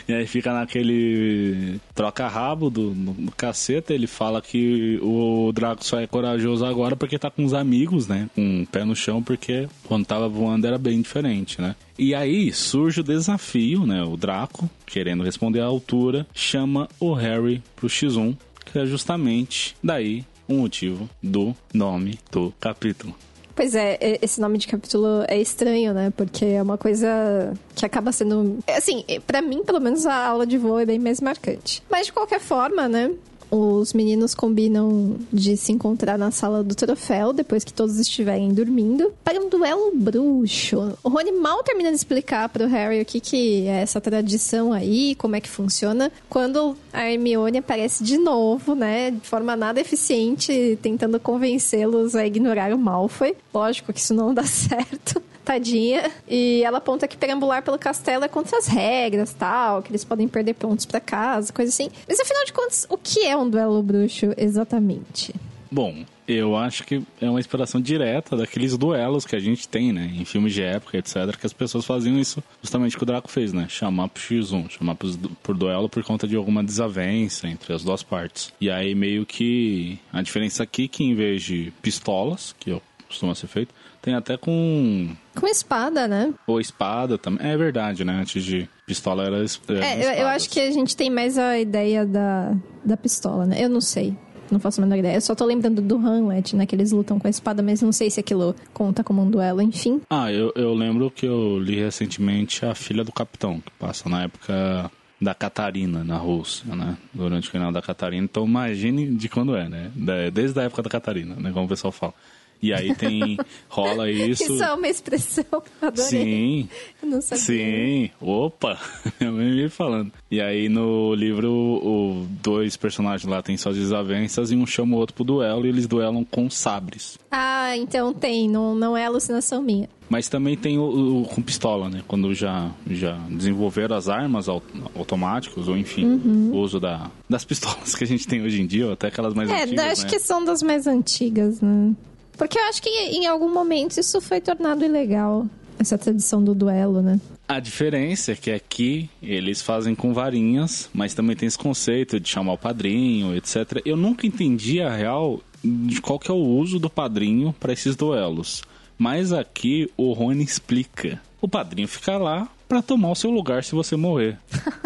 e aí fica naquele troca-rabo do, do caceta. Ele fala que o Draco só é corajoso agora porque tá com os amigos, né? Com o pé no chão, porque quando tava voando era bem diferente, né? E aí surge o desafio, né? O Draco, querendo responder à altura, chama o Harry pro X1, que é justamente daí o motivo do nome do capítulo. Pois é, esse nome de capítulo é estranho, né? Porque é uma coisa que acaba sendo. Assim, pra mim, pelo menos, a aula de voo é bem mais marcante. Mas de qualquer forma, né? Os meninos combinam de se encontrar na sala do troféu depois que todos estiverem dormindo para um duelo bruxo. O Rony mal termina de explicar pro Harry o que, que é essa tradição aí, como é que funciona, quando a Hermione aparece de novo, né, de forma nada eficiente, tentando convencê-los a ignorar o Malfoy. Lógico que isso não dá certo. Tadinha. E ela aponta que perambular pelo castelo é contra as regras, tal, que eles podem perder pontos pra casa, coisa assim. Mas afinal de contas, o que é um duelo bruxo exatamente? Bom, eu acho que é uma inspiração direta daqueles duelos que a gente tem, né? Em filmes de época, etc. Que as pessoas faziam isso justamente que o Draco fez, né? Chamar pro X1, chamar por duelo por conta de alguma desavença entre as duas partes. E aí meio que a diferença aqui é que em vez de pistolas, que costuma ser feito, tem até com Com espada, né? ou espada também. É verdade, né? Antes de pistola era, era É, eu, eu acho que a gente tem mais a ideia da, da pistola, né? Eu não sei. Não faço a menor ideia. Eu só tô lembrando do Hamlet, né? Que eles lutam com a espada, mas não sei se aquilo conta como um duelo, enfim. Ah, eu, eu lembro que eu li recentemente A Filha do Capitão, que passa na época da Catarina, na Rússia, né? Durante o final da Catarina. Então imagine de quando é, né? Desde a época da Catarina, né? Como o pessoal fala. E aí tem... rola isso... Isso é uma expressão. Adorei. Sim, Eu não sabia. sim. Opa! Minha mãe me falando. E aí no livro, o, dois personagens lá têm suas desavenças e um chama o outro pro duelo e eles duelam com sabres. Ah, então tem. Não, não é alucinação minha. Mas também tem o, o com pistola, né? Quando já, já desenvolveram as armas au- automáticas, ou enfim, Uhum. o uso da, das pistolas que a gente tem hoje em dia, ou até aquelas mais É, antigas, acho né? que são das mais antigas, né? Porque eu acho que em algum momento isso foi tornado ilegal. Essa tradição do duelo, né? A diferença é que aqui eles fazem com varinhas, mas também tem esse conceito de chamar o padrinho, etc. Eu nunca entendi a real de qual que é o uso do padrinho para esses duelos. Mas aqui o Rony explica. O padrinho fica lá para tomar o seu lugar se você morrer.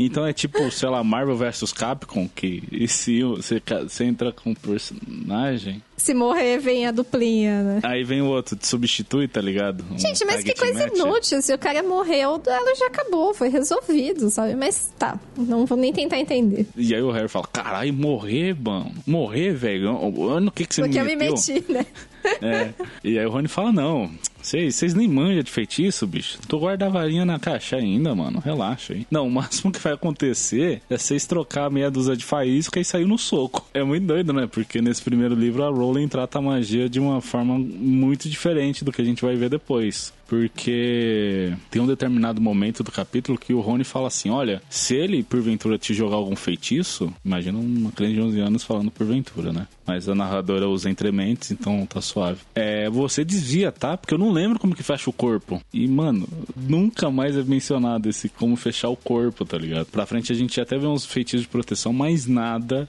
Então é tipo, sei lá, Marvel vs Capcom, que e se você, você entra com um personagem. Se morrer, vem a duplinha, né? Aí vem o outro, te substitui, tá ligado? Um Gente, mas que coisa match. inútil. Se o cara morreu, ela já acabou, foi resolvido, sabe? Mas tá, não vou nem tentar entender. E aí o Harry fala: caralho, morrer, mano. Morrer, velho. No que, que você Porque me eu meteu? me meti, né? É. E aí o Rony fala: não. Vocês nem manjam de feitiço, bicho. Tô guarda a varinha na caixa ainda, mano. Relaxa aí. Não, o máximo que vai acontecer é vocês trocar meia dúzia de faísca e sair no soco. É muito doido, né? Porque nesse primeiro livro a Rowling trata a magia de uma forma muito diferente do que a gente vai ver depois. Porque tem um determinado momento do capítulo que o Rony fala assim: Olha, se ele porventura te jogar algum feitiço, imagina uma criança de 11 anos falando porventura, né? Mas a narradora usa entrementes, então tá suave. É, você desvia, tá? Porque eu não lembro como que fecha o corpo. E, mano, nunca mais é mencionado esse como fechar o corpo, tá ligado? Pra frente a gente até vê uns feitiços de proteção, mas nada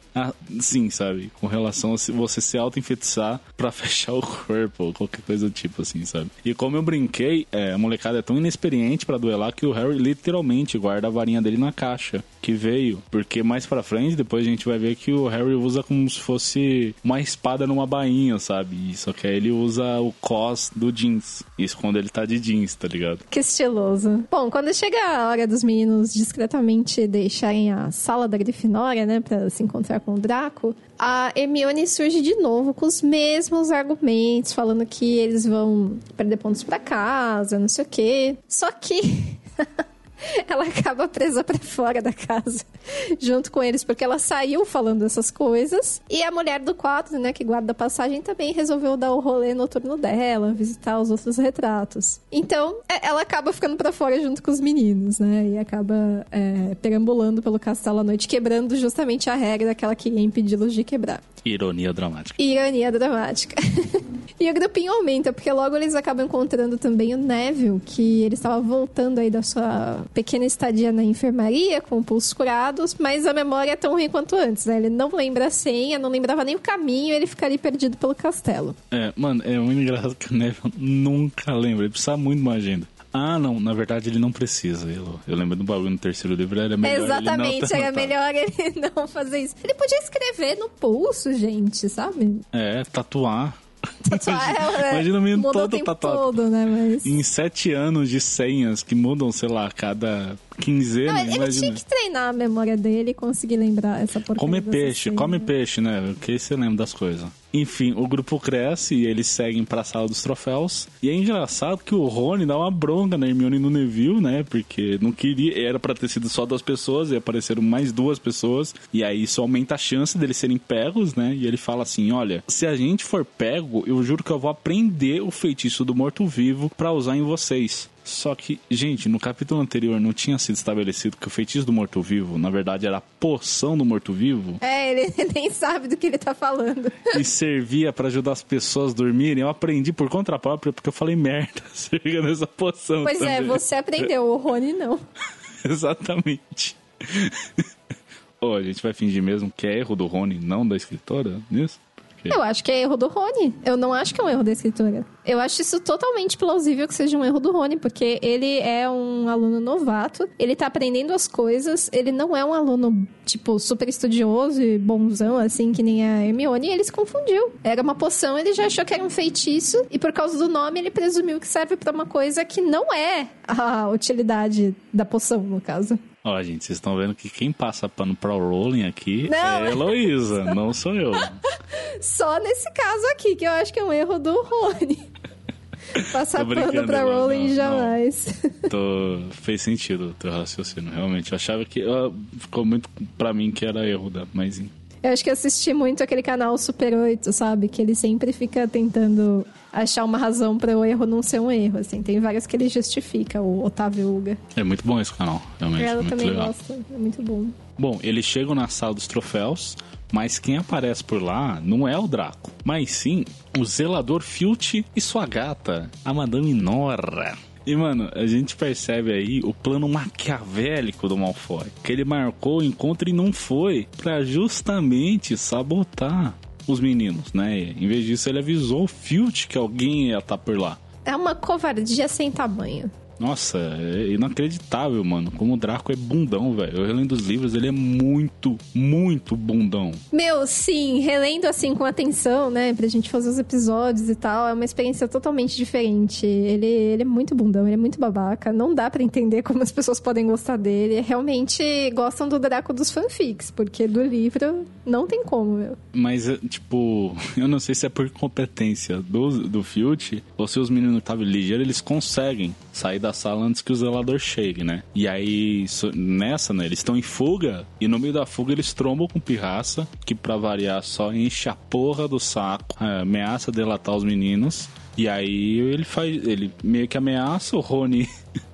assim, sabe? Com relação a você se auto-enfeitiçar pra fechar o corpo, ou qualquer coisa do tipo assim, sabe? E como eu brinquei, é, a molecada é tão inexperiente pra duelar que o Harry literalmente guarda a varinha dele na caixa que veio. Porque mais pra frente, depois a gente vai ver que o Harry usa como se fosse uma espada numa bainha, sabe? Só que aí ele usa o cos do jeans. Isso quando ele tá de jeans, tá ligado? Que estiloso. Bom, quando chega a hora dos meninos discretamente deixarem a sala da Grifinória, né, pra se encontrar com o Draco, a Hermione surge de novo com os mesmos argumentos, falando que eles vão perder pontos pra casa, não sei o quê. Só que ela acaba presa pra fora da casa, junto com eles, porque ela saiu falando essas coisas. E a mulher do quadro, né, que guarda a passagem, também resolveu dar o rolê noturno dela, visitar os outros retratos. Então, é, ela acaba ficando pra fora junto com os meninos, né, e acaba é, perambulando pelo castelo à noite, quebrando justamente a regra que ela queria impedi-los de quebrar. Ironia dramática. Ironia dramática. e o grupinho aumenta, porque logo eles acabam encontrando também o Neville, que ele estava voltando aí da sua pequena estadia na enfermaria, com pulsos curados, mas a memória é tão ruim quanto antes, né? Ele não lembra a senha, não lembrava nem o caminho, ele ficaria perdido pelo castelo. É, mano, é muito engraçado que o Neville nunca lembra. Ele precisa muito de uma agenda. Ah, não, na verdade ele não precisa. Eu, eu lembro do bagulho no terceiro livro, era melhor Exatamente, ele não era anotado. melhor ele não fazer isso. Ele podia escrever no pulso, gente, sabe? É, tatuar. É, Imagina o menino todo o todo, né? Mas... Em sete anos de senhas que mudam, sei lá, cada quinzena, Não, ele, imagina. tinha que treinar a memória dele e conseguir lembrar essa porcaria. Come peixe, come peixe, né? Que aí você lembra das coisas. Enfim, o grupo cresce e eles seguem pra sala dos troféus. E é engraçado que o Rony dá uma bronca na Hermione no Neville, né? Porque não queria, era pra ter sido só duas pessoas e apareceram mais duas pessoas. E aí isso aumenta a chance deles serem pegos, né? E ele fala assim: olha, se a gente for pego, eu juro que eu vou aprender o feitiço do morto-vivo pra usar em vocês. Só que, gente, no capítulo anterior não tinha sido estabelecido que o feitiço do morto-vivo, na verdade, era a poção do morto-vivo É, ele nem sabe do que ele tá falando. e servia pra ajudar as pessoas a dormirem. Eu aprendi por conta própria porque eu falei merda servia nessa poção. Pois é, também. você aprendeu, o Rony não. Exatamente. Ô, a gente vai fingir mesmo que é erro do Rony, não da escritora, nisso? Porque- Eu acho que é erro do Rony. Eu não acho que é um erro da escritora. Eu acho isso totalmente plausível que seja um erro do Rony, porque ele é um aluno novato, ele tá aprendendo as coisas, ele não é um aluno, tipo, super estudioso e bonzão, assim, que nem a Hermione, e ele se confundiu. Era uma poção, ele já achou que era um feitiço, e por causa do nome, ele presumiu que serve pra uma coisa que não é a utilidade da poção, no caso. Ó, gente, vocês estão vendo que quem passa pano pra Rowling aqui Não. é a Heloísa, não sou eu. Só nesse caso aqui, que eu acho que é um erro do Rony. Passar pano pra Elo, Rowling não, jamais. Tô... Fez sentido o teu raciocínio, realmente. Eu achava que ó, ficou muito pra mim que era erro da, mas Eu acho que assisti muito aquele canal Super 8, sabe? Que ele sempre fica tentando achar uma razão para o erro não ser um erro, assim. Tem várias que ele justifica, o Otávio Uga. é muito bom esse canal, realmente, Ela muito também legal. gosta, é muito bom. Bom, eles chegam na sala dos troféus, mas quem aparece por lá não é o Draco, mas sim o zelador Filch e sua gata, a Madame Nora. E, mano, a gente percebe aí o plano maquiavélico do Malfoy. Que ele marcou o encontro e não foi pra justamente sabotar os meninos, né? Em vez disso, ele avisou o Filch que alguém ia estar por lá. É uma covardia sem tamanho. Nossa, é inacreditável, mano. Como o Draco é bundão, velho. Eu relendo os livros, ele é muito, muito bundão. Meu, sim, relendo assim com atenção, né, pra gente fazer os episódios e tal, é uma experiência totalmente diferente. Ele, ele é muito bundão, ele é muito babaca. Não dá para entender como as pessoas podem gostar dele. Realmente gostam do Draco dos fanfics, porque do livro não tem como, meu. Mas, é, tipo, eu não sei se é por competência do, do Filt ou se os meninos estavam ligeiros, eles conseguem sair da sala antes que o zelador chegue, né? E aí, nessa, né, eles estão em fuga e no meio da fuga eles trombam com pirraça, que pra variar só enche a porra do saco, é, ameaça delatar os meninos. E aí ele faz. Ele meio que ameaça o Rony.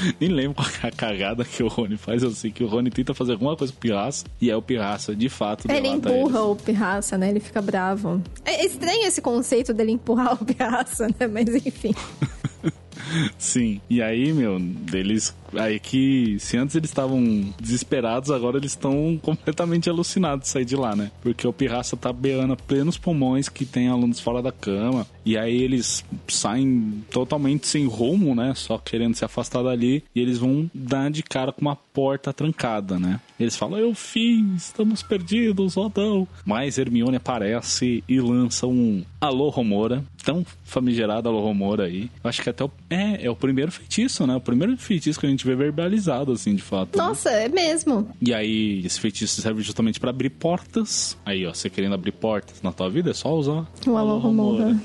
Nem lembro qual é a cagada que o Rony faz. Eu sei que o Rony tenta fazer alguma coisa com o Pirraça. E é o Pirraça, de fato, Ele empurra eles. o Pirraça, né? Ele fica bravo. É estranho esse conceito dele empurrar o Pirraça, né? Mas enfim. Sim. E aí, meu, eles. Aí que se antes eles estavam desesperados, agora eles estão completamente alucinados de sair de lá, né? Porque o Pirraça tá beando plenos pulmões que tem alunos fora da cama. E aí eles saem totalmente sem rumo, né? Só querendo se afastar dali. E eles vão dar de cara com uma porta trancada, né? Eles falam, eu fiz, estamos perdidos, ó não. Mas Hermione aparece e lança um Alô Romora, tão famigerado Alô Romora aí. Acho que até o, é, é o primeiro feitiço, né? O primeiro feitiço que a gente vê verbalizado, assim, de fato. Né? Nossa, né? é mesmo. E aí, esse feitiço serve justamente para abrir portas. Aí, ó, você querendo abrir portas na tua vida, é só usar o Alô Romora.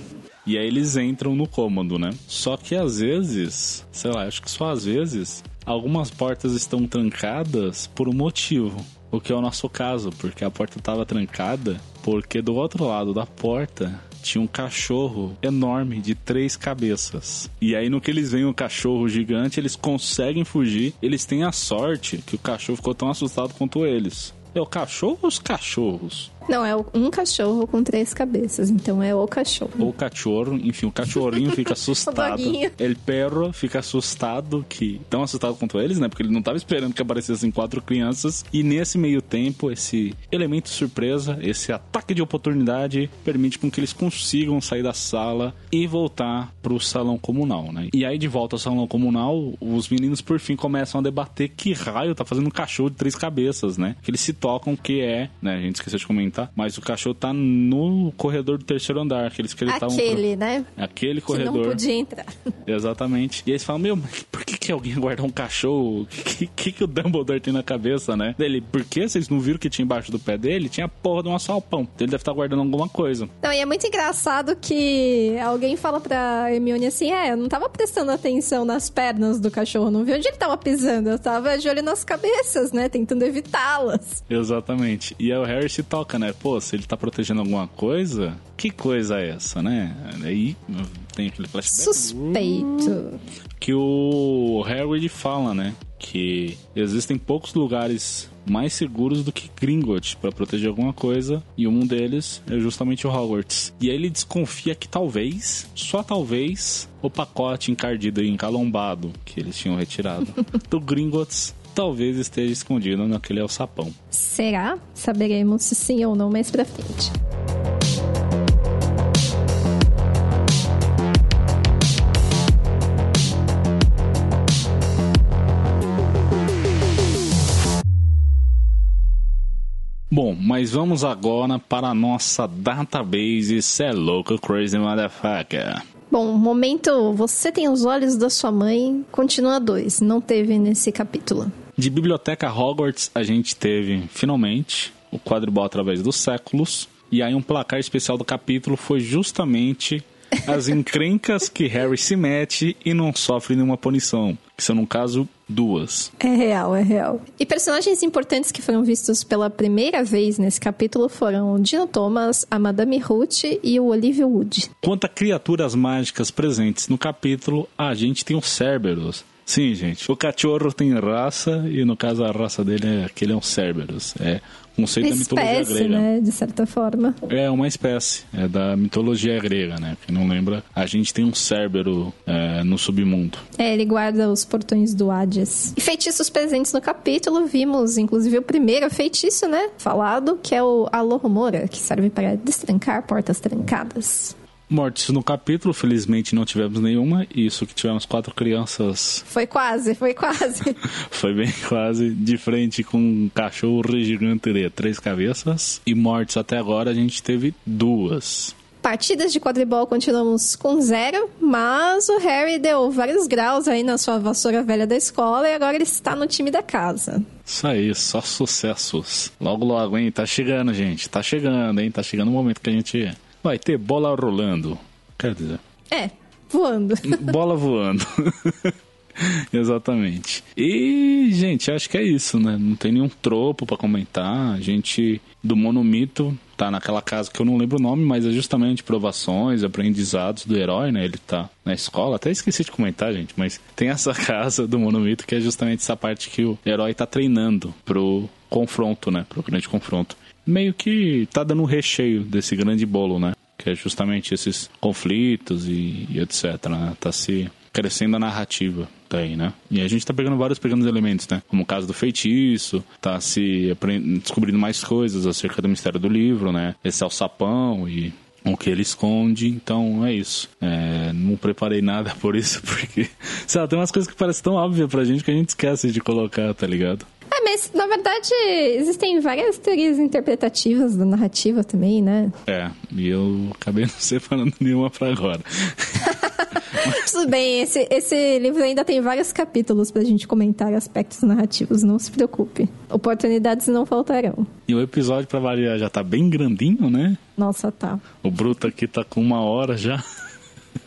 E aí eles entram no cômodo, né? Só que às vezes, sei lá, acho que só às vezes, algumas portas estão trancadas por um motivo. O que é o nosso caso, porque a porta estava trancada, porque do outro lado da porta tinha um cachorro enorme de três cabeças. E aí, no que eles veem o cachorro gigante, eles conseguem fugir. Eles têm a sorte que o cachorro ficou tão assustado quanto eles. É o cachorro ou os cachorros? Não, é um cachorro com três cabeças, então é o cachorro. O cachorro, enfim, o cachorrinho fica assustado. El perro fica assustado, que tão assustado quanto eles, né? Porque ele não estava esperando que aparecessem quatro crianças. E nesse meio tempo, esse elemento surpresa, esse ataque de oportunidade, permite com que eles consigam sair da sala e voltar pro salão comunal, né? E aí, de volta ao salão comunal, os meninos por fim começam a debater que raio tá fazendo um cachorro de três cabeças, né? Que eles se tocam que é, né? A gente esqueceu de comentar tá? Mas o cachorro tá no corredor do terceiro andar, aqueles que ele tá Aquele, né? Aquele corredor. Que não podia entrar. Exatamente. E eles falam, meu, por que, que alguém guarda um cachorro? O que, que, que o Dumbledore tem na cabeça, né? Ele, por que vocês não viram que tinha embaixo do pé dele? Tinha a porra de um assalpão. Então ele deve estar tá guardando alguma coisa. Não, e é muito engraçado que alguém fala pra Hermione assim, é, eu não tava prestando atenção nas pernas do cachorro, não vi onde ele tava pisando, eu tava de olho nas cabeças, né, tentando evitá-las. Exatamente. E aí o Harry se toca, né? Pô, se ele tá protegendo alguma coisa, que coisa é essa, né? Aí tem aquele flashback. Suspeito. Que o Harry fala, né? Que existem poucos lugares mais seguros do que Gringotts para proteger alguma coisa e um deles é justamente o Hogwarts. E aí ele desconfia que talvez, só talvez, o pacote encardido e encalombado que eles tinham retirado do Gringotts talvez esteja escondido naquele alçapão. Será? Saberemos se sim ou não mais pra frente. Bom, mas vamos agora para a nossa database Cê é louco, crazy motherfucker. Bom, momento, você tem os olhos da sua mãe, continua dois, não teve nesse capítulo. De Biblioteca Hogwarts, a gente teve, finalmente, o quadribol através dos séculos. E aí um placar especial do capítulo foi justamente as encrencas que Harry se mete e não sofre nenhuma punição. Que são, no caso, duas. É real, é real. E personagens importantes que foram vistos pela primeira vez nesse capítulo foram o Dino Thomas, a Madame Ruth e o Olivia Wood. Quanto a criaturas mágicas presentes no capítulo, a gente tem o Cerberus, Sim, gente. O cachorro tem raça e no caso a raça dele é que ele é um Cerberus. É conceito da mitologia espécie, grega. né? De certa forma. É uma espécie. É da mitologia grega, né? Quem não lembra, a gente tem um Cérbero é, no submundo. É, ele guarda os portões do Hades. E feitiços presentes no capítulo, vimos inclusive o primeiro feitiço, né? Falado, que é o Alohomora, que serve para destrancar portas trancadas. Mortes no capítulo, felizmente não tivemos nenhuma. Isso que tivemos quatro crianças. Foi quase, foi quase. foi bem quase. De frente com um cachorro gigante de três cabeças. E mortes até agora a gente teve duas. Partidas de quadribol continuamos com zero, mas o Harry deu vários graus aí na sua vassoura velha da escola e agora ele está no time da casa. Isso aí, só sucessos. Logo, logo, hein? Tá chegando, gente. Tá chegando, hein? Tá chegando o momento que a gente vai ter bola rolando. Quer dizer. É, voando. Bola voando. Exatamente. E, gente, acho que é isso, né? Não tem nenhum tropo para comentar. A gente, do Monomito, tá naquela casa que eu não lembro o nome, mas é justamente provações, aprendizados do herói, né? Ele tá na escola. Até esqueci de comentar, gente, mas tem essa casa do Monomito que é justamente essa parte que o herói tá treinando pro confronto, né? Pro grande confronto. Meio que tá dando um recheio desse grande bolo, né? Que é justamente esses conflitos e, e etc, né? Tá se crescendo a narrativa daí, né? E a gente tá pegando vários pequenos elementos, né? Como o caso do feitiço, tá se descobrindo mais coisas acerca do mistério do livro, né? Esse alçapão e o que ele esconde, então é isso. É, não preparei nada por isso, porque, sei lá, tem umas coisas que parecem tão óbvias pra gente que a gente esquece de colocar, tá ligado? Mas na verdade existem várias teorias interpretativas da narrativa também, né? É, e eu acabei não separando nenhuma pra agora. Tudo bem, esse, esse livro ainda tem vários capítulos pra gente comentar aspectos narrativos, não se preocupe. Oportunidades não faltarão. E o episódio, pra variar, já tá bem grandinho, né? Nossa, tá. O Bruto aqui tá com uma hora já.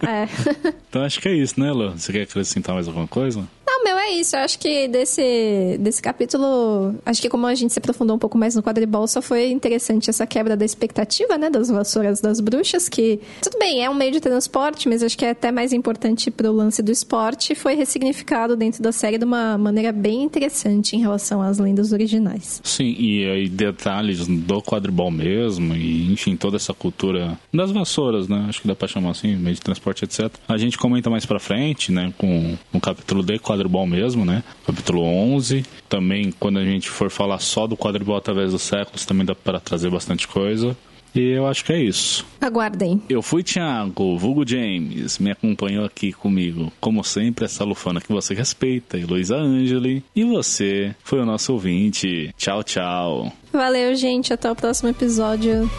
É. então acho que é isso, né, Lu? Você quer acrescentar mais alguma coisa? Meu, é isso. Eu acho que desse, desse capítulo, acho que como a gente se aprofundou um pouco mais no quadribol, só foi interessante essa quebra da expectativa, né, das vassouras das bruxas, que, tudo bem, é um meio de transporte, mas acho que é até mais importante pro lance do esporte, foi ressignificado dentro da série de uma maneira bem interessante em relação às lendas originais. Sim, e aí detalhes do quadribol mesmo, e enfim, toda essa cultura das vassouras, né, acho que dá pra chamar assim, meio de transporte, etc. A gente comenta mais pra frente, né, com o capítulo de quadribol quadribol mesmo, né? Capítulo 11. Também, quando a gente for falar só do quadribol através dos séculos, também dá para trazer bastante coisa. E eu acho que é isso. Aguardem. Eu fui Thiago, vulgo James, me acompanhou aqui comigo, como sempre, essa lufana que você respeita, Heloísa Angeli. E você foi o nosso ouvinte. Tchau, tchau. Valeu, gente. Até o próximo episódio.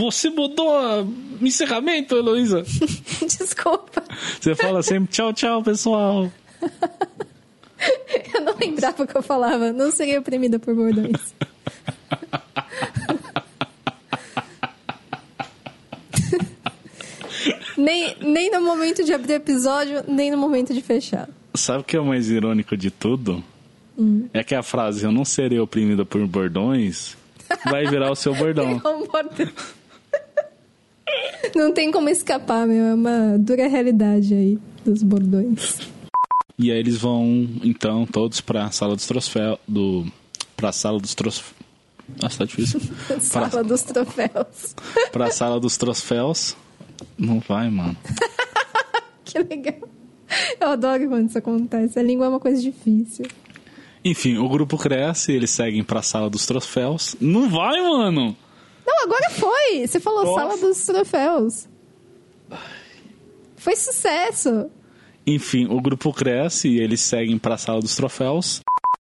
Você mudou o encerramento, Heloísa? Desculpa. Você fala sempre tchau, tchau, pessoal. eu não lembrava o que eu falava. Não seria oprimida por bordões. nem, nem no momento de abrir episódio, nem no momento de fechar. Sabe o que é o mais irônico de tudo? Hum. É que a frase eu não serei oprimida por bordões vai virar o seu bordão. Não tem como escapar, meu. É uma dura realidade aí dos bordões. E aí eles vão, então, todos pra sala dos troféus. Do, pra sala dos troféus. Nossa, tá difícil. sala pra, dos troféus. pra sala dos troféus. Não vai, mano. que legal. Eu adoro quando isso acontece. A língua é uma coisa difícil. Enfim, o grupo cresce, eles seguem pra sala dos troféus. Não vai, mano! Não, agora foi. Você falou Nossa. sala dos troféus. Foi sucesso. Enfim, o grupo cresce e eles seguem para a sala dos troféus.